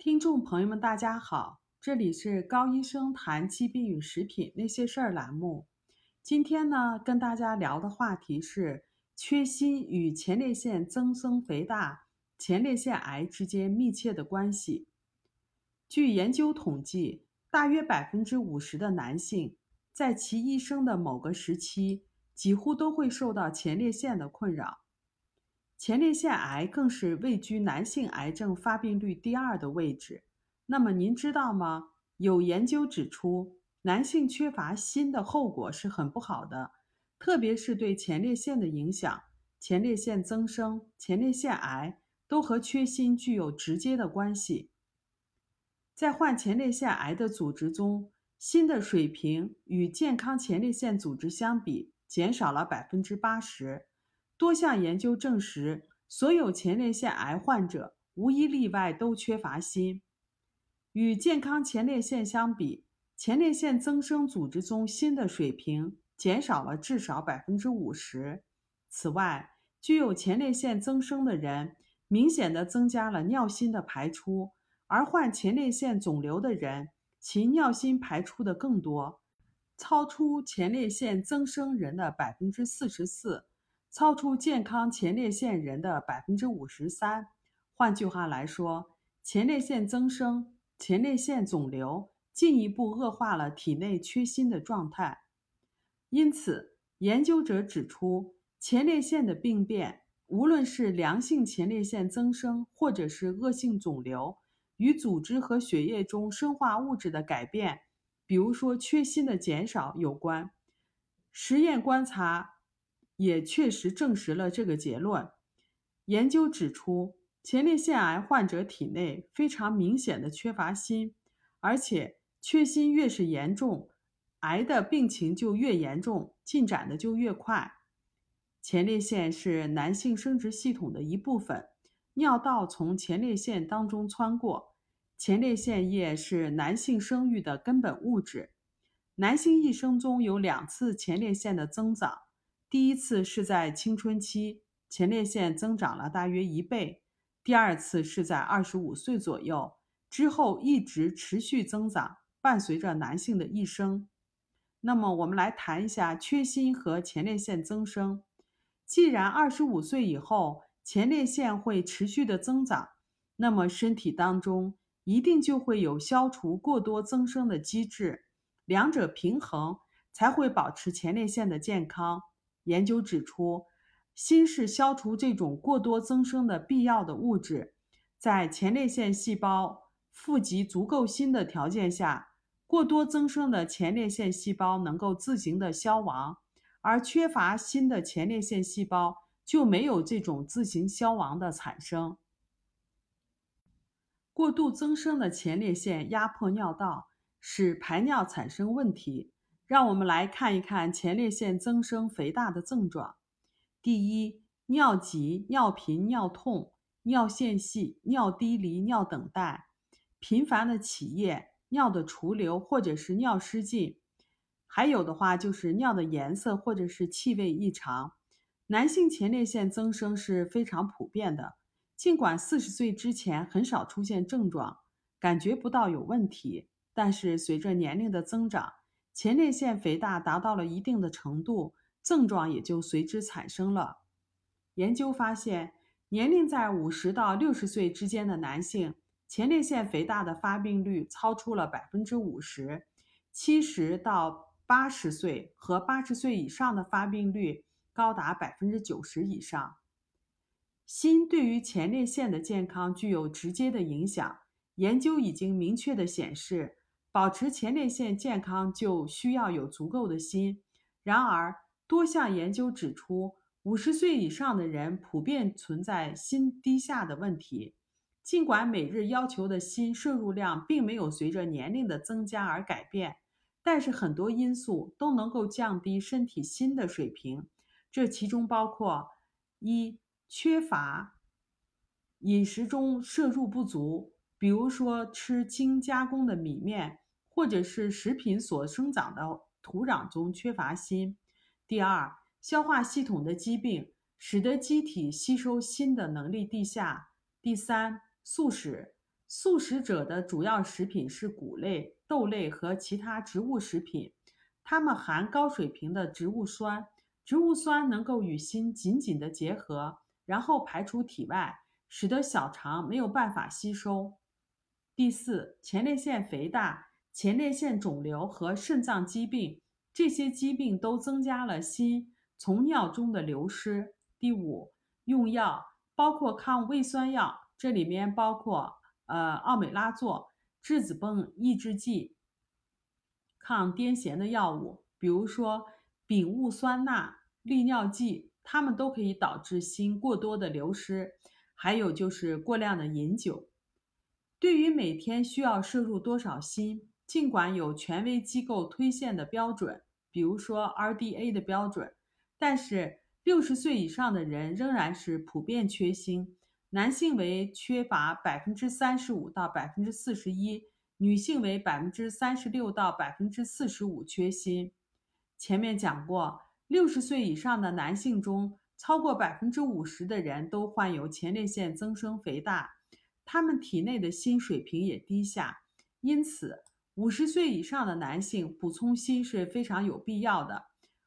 听众朋友们，大家好，这里是高医生谈疾病与食品那些事儿栏目。今天呢，跟大家聊的话题是缺锌与前列腺增生肥大、前列腺癌之间密切的关系。据研究统计，大约百分之五十的男性在其一生的某个时期，几乎都会受到前列腺的困扰。前列腺癌更是位居男性癌症发病率第二的位置。那么您知道吗？有研究指出，男性缺乏锌的后果是很不好的，特别是对前列腺的影响。前列腺增生、前列腺癌都和缺锌具有直接的关系。在患前列腺癌的组织中，锌的水平与健康前列腺组织相比，减少了百分之八十。多项研究证实，所有前列腺癌患者无一例外都缺乏锌。与健康前列腺相比，前列腺增生组织中锌的水平减少了至少百分之五十。此外，具有前列腺增生的人明显的增加了尿锌的排出，而患前列腺肿瘤的人其尿锌排出的更多，超出前列腺增生人的百分之四十四。超出健康前列腺人的百分之五十三。换句话来说，前列腺增生、前列腺肿瘤进一步恶化了体内缺锌的状态。因此，研究者指出，前列腺的病变，无论是良性前列腺增生或者是恶性肿瘤，与组织和血液中生化物质的改变，比如说缺锌的减少有关。实验观察。也确实证实了这个结论。研究指出，前列腺癌患者体内非常明显的缺乏锌，而且缺锌越是严重，癌的病情就越严重，进展的就越快。前列腺是男性生殖系统的一部分，尿道从前列腺当中穿过。前列腺液是男性生育的根本物质。男性一生中有两次前列腺的增长。第一次是在青春期，前列腺增长了大约一倍；第二次是在二十五岁左右，之后一直持续增长，伴随着男性的一生。那么，我们来谈一下缺锌和前列腺增生。既然二十五岁以后前列腺会持续的增长，那么身体当中一定就会有消除过多增生的机制，两者平衡才会保持前列腺的健康。研究指出，锌是消除这种过多增生的必要的物质。在前列腺细胞富集足够锌的条件下，过多增生的前列腺细胞能够自行的消亡，而缺乏锌的前列腺细胞就没有这种自行消亡的产生。过度增生的前列腺压迫尿道，使排尿产生问题。让我们来看一看前列腺增生肥大的症状。第一，尿急、尿频、尿痛、尿线细、尿滴离、尿等待，频繁的起夜、尿的储留或者是尿失禁，还有的话就是尿的颜色或者是气味异常。男性前列腺增生是非常普遍的，尽管四十岁之前很少出现症状，感觉不到有问题，但是随着年龄的增长。前列腺肥大达到了一定的程度，症状也就随之产生了。研究发现，年龄在五十到六十岁之间的男性，前列腺肥大的发病率超出了百分之五十；七十到八十岁和八十岁以上的发病率高达百分之九十以上。锌对于前列腺的健康具有直接的影响，研究已经明确的显示。保持前列腺健康就需要有足够的锌。然而，多项研究指出，五十岁以上的人普遍存在锌低下的问题。尽管每日要求的锌摄入量并没有随着年龄的增加而改变，但是很多因素都能够降低身体锌的水平。这其中包括：一、缺乏饮食中摄入不足，比如说吃精加工的米面。或者是食品所生长的土壤中缺乏锌。第二，消化系统的疾病使得机体吸收锌的能力低下。第三，素食，素食者的主要食品是谷类、豆类和其他植物食品，它们含高水平的植物酸，植物酸能够与锌紧紧的结合，然后排出体外，使得小肠没有办法吸收。第四，前列腺肥大、前列腺肿瘤和肾脏疾病，这些疾病都增加了锌从尿中的流失。第五，用药包括抗胃酸药，这里面包括。呃，奥美拉唑、质子泵抑制剂、抗癫痫的药物，比如说丙戊酸钠、利尿剂，它们都可以导致锌过多的流失。还有就是过量的饮酒。对于每天需要摄入多少锌，尽管有权威机构推荐的标准，比如说 RDA 的标准，但是六十岁以上的人仍然是普遍缺锌。男性为缺乏百分之三十五到百分之四十一，女性为百分之三十六到百分之四十五缺锌。前面讲过，六十岁以上的男性中，超过百分之五十的人都患有前列腺增生肥大，他们体内的锌水平也低下。因此，五十岁以上的男性补充锌是非常有必要的。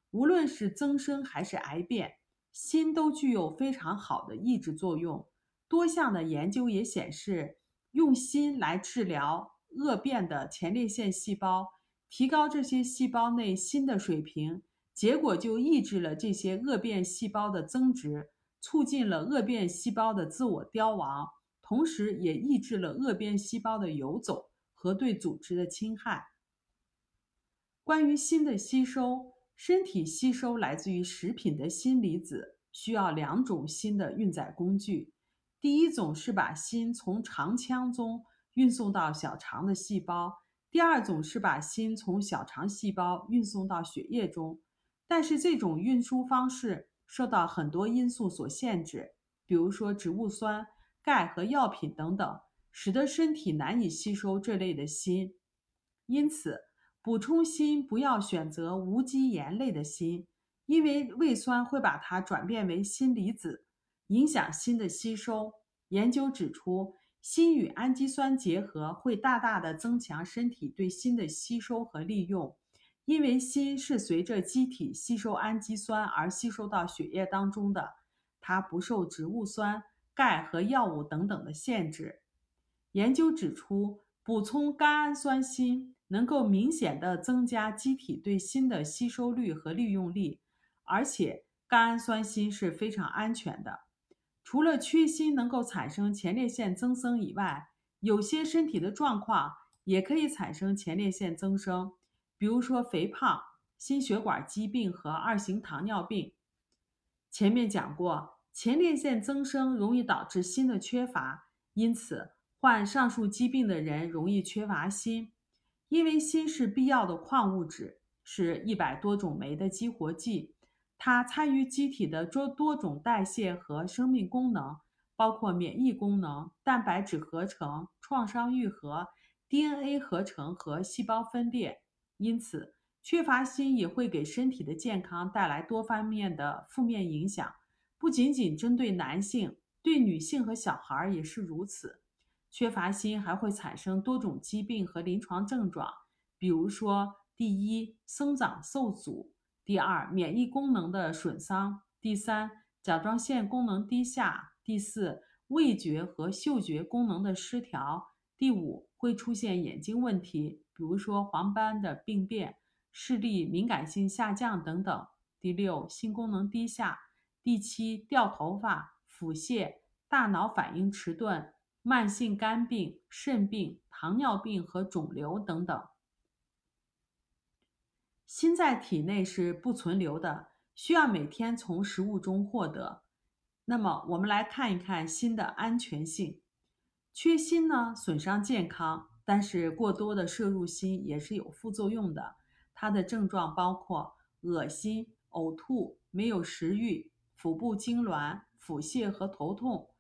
无论是增生还是癌变，锌都具有非常好的抑制作用。多项的研究也显示，用锌来治疗恶变的前列腺细胞，提高这些细胞内锌的水平，结果就抑制了这些恶变细胞的增殖，促进了恶变细胞的自我凋亡，同时也抑制了恶变细胞的游走和对组织的侵害。关于锌的吸收，身体吸收来自于食品的锌离子，需要两种锌的运载工具。第一种是把锌从肠腔中运送到小肠的细胞，第二种是把锌从小肠细胞运送到血液中。但是这种运输方式受到很多因素所限制，比如说植物酸、钙和药品等等，使得身体难以吸收这类的锌。因此，补充锌不要选择无机盐类的锌，因为胃酸会把它转变为锌离子。影响锌的吸收。研究指出，锌与氨基酸结合会大大的增强身体对锌的吸收和利用，因为锌是随着机体吸收氨基酸而吸收到血液当中的，它不受植物酸、钙和药物等等的限制。研究指出，补充甘氨酸锌能够明显的增加机体对锌的吸收率和利用率，而且甘氨酸锌是非常安全的。除了缺锌能够产生前列腺增生以外，有些身体的状况也可以产生前列腺增生，比如说肥胖、心血管疾病和二型糖尿病。前面讲过，前列腺增生容易导致锌的缺乏，因此患上述疾病的人容易缺乏锌。因为锌是必要的矿物质，是一百多种酶的激活剂。它参与机体的多多种代谢和生命功能，包括免疫功能、蛋白质合成、创伤愈合、DNA 合成和细胞分裂。因此，缺乏锌也会给身体的健康带来多方面的负面影响，不仅仅针对男性，对女性和小孩也是如此。缺乏锌还会产生多种疾病和临床症状，比如说，第一，生长受阻。第二，免疫功能的损伤；第三，甲状腺功能低下；第四，味觉和嗅觉功能的失调；第五，会出现眼睛问题，比如说黄斑的病变、视力敏感性下降等等；第六，性功能低下；第七，掉头发、腹泻、大脑反应迟钝、慢性肝病、肾病、糖尿病和肿瘤等等。锌在体内是不存留的，需要每天从食物中获得。那么，我们来看一看锌的安全性。缺锌呢，损伤健康，但是过多的摄入锌也是有副作用的。它的症状包括恶心、呕吐、没有食欲、腹部痉挛、腹泻和头痛。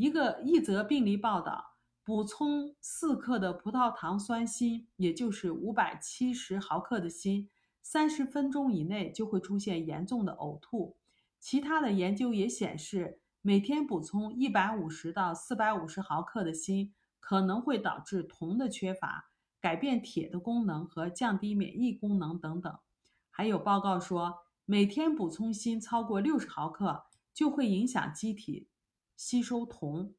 一个一则病例报道，补充四克的葡萄糖酸锌，也就是五百七十毫克的锌。三十分钟以内就会出现严重的呕吐。其他的研究也显示，每天补充一百五十到四百五十毫克的锌，可能会导致铜的缺乏，改变铁的功能和降低免疫功能等等。还有报告说，每天补充锌超过六十毫克就会影响机体吸收铜。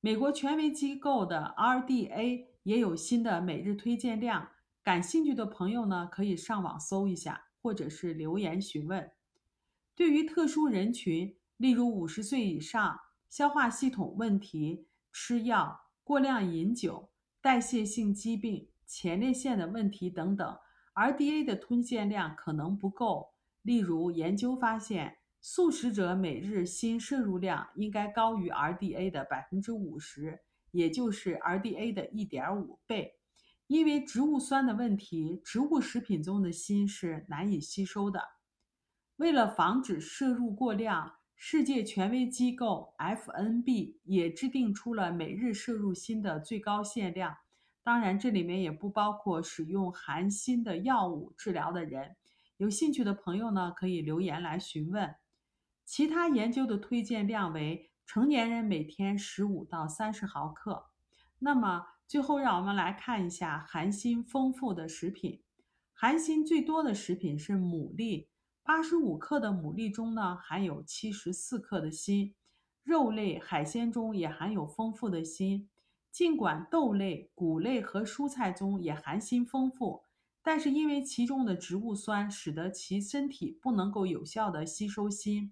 美国权威机构的 RDA 也有新的每日推荐量，感兴趣的朋友呢可以上网搜一下，或者是留言询问。对于特殊人群，例如五十岁以上、消化系统问题、吃药、过量饮酒、代谢性疾病、前列腺的问题等等，RDA 的推荐量可能不够。例如，研究发现。素食者每日锌摄入量应该高于 RDA 的百分之五十，也就是 RDA 的一点五倍。因为植物酸的问题，植物食品中的锌是难以吸收的。为了防止摄入过量，世界权威机构 FNB 也制定出了每日摄入锌的最高限量。当然，这里面也不包括使用含锌的药物治疗的人。有兴趣的朋友呢，可以留言来询问。其他研究的推荐量为成年人每天十五到三十毫克。那么最后，让我们来看一下含锌丰富的食品。含锌最多的食品是牡蛎，八十五克的牡蛎中呢含有七十四克的锌。肉类、海鲜中也含有丰富的锌。尽管豆类、谷类和蔬菜中也含锌丰富，但是因为其中的植物酸使得其身体不能够有效的吸收锌。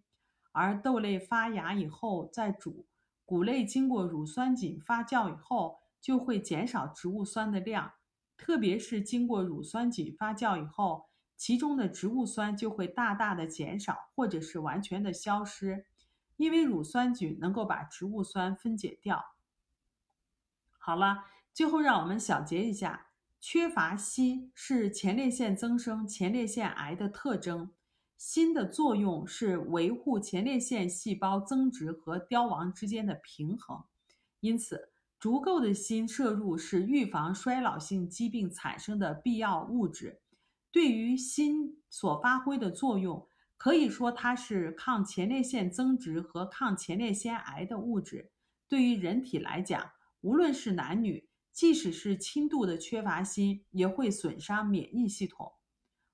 而豆类发芽以后再煮，谷类经过乳酸菌发酵以后就会减少植物酸的量，特别是经过乳酸菌发酵以后，其中的植物酸就会大大的减少或者是完全的消失，因为乳酸菌能够把植物酸分解掉。好了，最后让我们小结一下，缺乏硒是前列腺增生、前列腺癌的特征。锌的作用是维护前列腺细胞增殖和凋亡之间的平衡，因此足够的锌摄入是预防衰老性疾病产生的必要物质。对于锌所发挥的作用，可以说它是抗前列腺增殖和抗前列腺癌的物质。对于人体来讲，无论是男女，即使是轻度的缺乏锌，也会损伤免疫系统。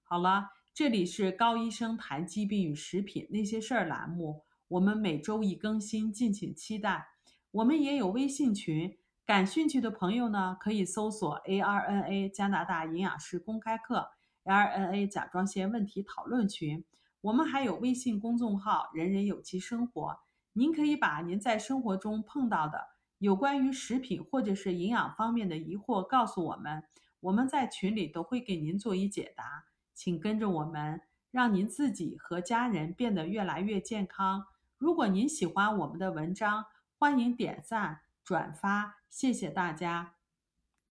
好了。这里是高医生谈疾病与食品那些事儿栏目，我们每周一更新，敬请期待。我们也有微信群，感兴趣的朋友呢，可以搜索 ARNA 加拿大营养师公开课，ARNA 甲状腺问题讨论群。我们还有微信公众号“人人有机生活”，您可以把您在生活中碰到的有关于食品或者是营养方面的疑惑告诉我们，我们在群里都会给您做一解答。请跟着我们，让您自己和家人变得越来越健康。如果您喜欢我们的文章，欢迎点赞转发，谢谢大家。